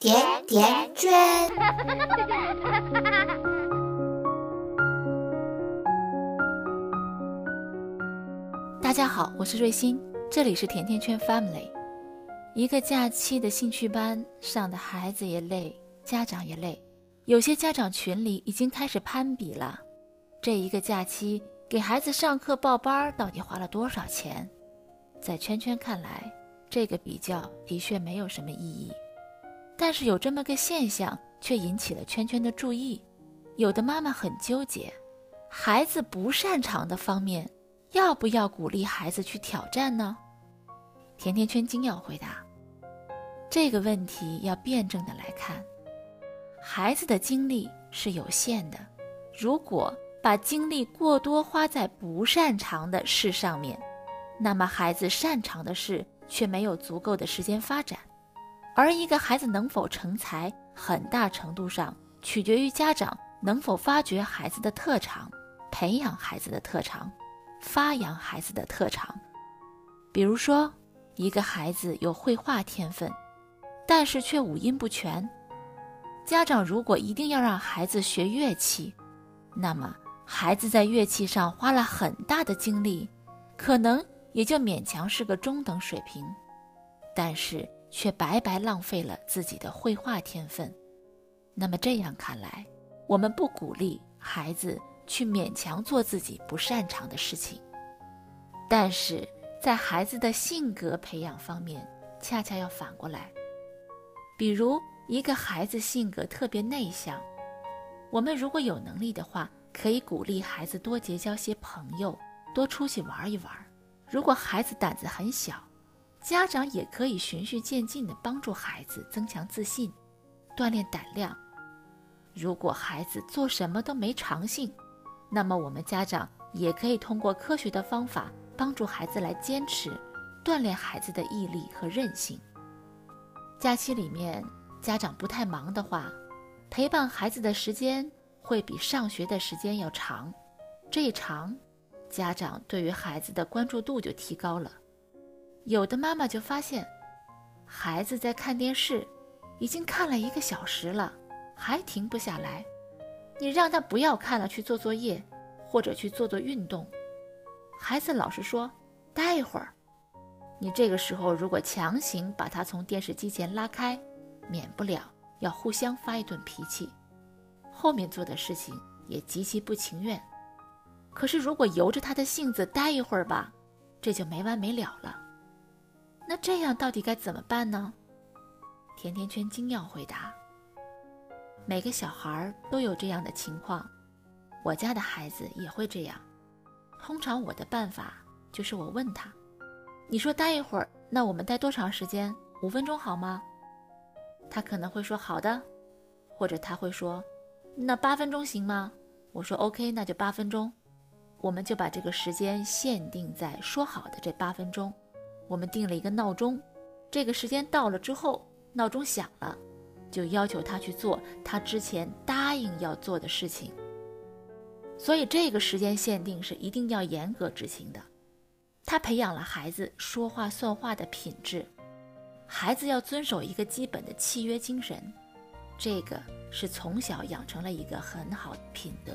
甜甜圈。大家好，我是瑞欣，这里是甜甜圈 Family。一个假期的兴趣班上的孩子也累，家长也累。有些家长群里已经开始攀比了，这一个假期给孩子上课报班到底花了多少钱？在圈圈看来，这个比较的确没有什么意义。但是有这么个现象，却引起了圈圈的注意。有的妈妈很纠结，孩子不擅长的方面，要不要鼓励孩子去挑战呢？甜甜圈精要回答这个问题，要辩证的来看。孩子的精力是有限的，如果把精力过多花在不擅长的事上面，那么孩子擅长的事却没有足够的时间发展。而一个孩子能否成才，很大程度上取决于家长能否发掘孩子的特长，培养孩子的特长，发扬孩子的特长。比如说，一个孩子有绘画天分，但是却五音不全。家长如果一定要让孩子学乐器，那么孩子在乐器上花了很大的精力，可能也就勉强是个中等水平，但是却白白浪费了自己的绘画天分。那么这样看来，我们不鼓励孩子去勉强做自己不擅长的事情，但是在孩子的性格培养方面，恰恰要反过来，比如。一个孩子性格特别内向，我们如果有能力的话，可以鼓励孩子多结交些朋友，多出去玩一玩。如果孩子胆子很小，家长也可以循序渐进地帮助孩子增强自信，锻炼胆量。如果孩子做什么都没长性，那么我们家长也可以通过科学的方法帮助孩子来坚持，锻炼孩子的毅力和韧性。假期里面。家长不太忙的话，陪伴孩子的时间会比上学的时间要长。这一长，家长对于孩子的关注度就提高了。有的妈妈就发现，孩子在看电视，已经看了一个小时了，还停不下来。你让他不要看了，去做作业，或者去做做运动，孩子老是说待一会儿。你这个时候如果强行把他从电视机前拉开，免不了要互相发一顿脾气，后面做的事情也极其不情愿。可是如果由着他的性子待一会儿吧，这就没完没了了。那这样到底该怎么办呢？甜甜圈惊讶回答：每个小孩都有这样的情况，我家的孩子也会这样。通常我的办法就是我问他：“你说待一会儿，那我们待多长时间？五分钟好吗？”他可能会说好的，或者他会说，那八分钟行吗？我说 OK，那就八分钟，我们就把这个时间限定在说好的这八分钟。我们定了一个闹钟，这个时间到了之后，闹钟响了，就要求他去做他之前答应要做的事情。所以这个时间限定是一定要严格执行的，他培养了孩子说话算话的品质。孩子要遵守一个基本的契约精神，这个是从小养成了一个很好的品德。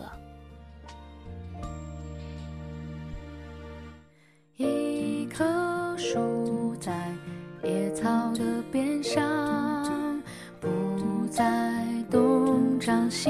在野草的边上，不再东张西